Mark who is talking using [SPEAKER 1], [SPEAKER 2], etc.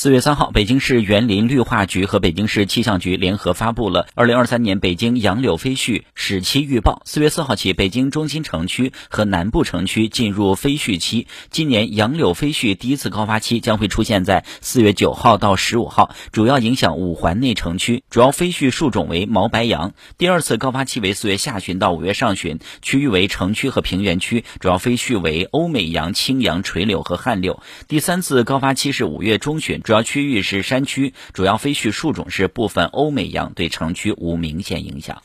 [SPEAKER 1] 四月三号，北京市园林绿化局和北京市气象局联合发布了二零二三年北京杨柳飞絮始期预报。四月四号起，北京中心城区和南部城区进入飞絮期。今年杨柳飞絮第一次高发期将会出现在四月九号到十五号，主要影响五环内城区，主要飞絮树种为毛白杨。第二次高发期为四月下旬到五月上旬，区域为城区和平原区，主要飞絮为欧美杨、青杨、垂柳和旱柳。第三次高发期是五月中旬。主要区域是山区，主要飞絮树种是部分欧美杨，对城区无明显影响。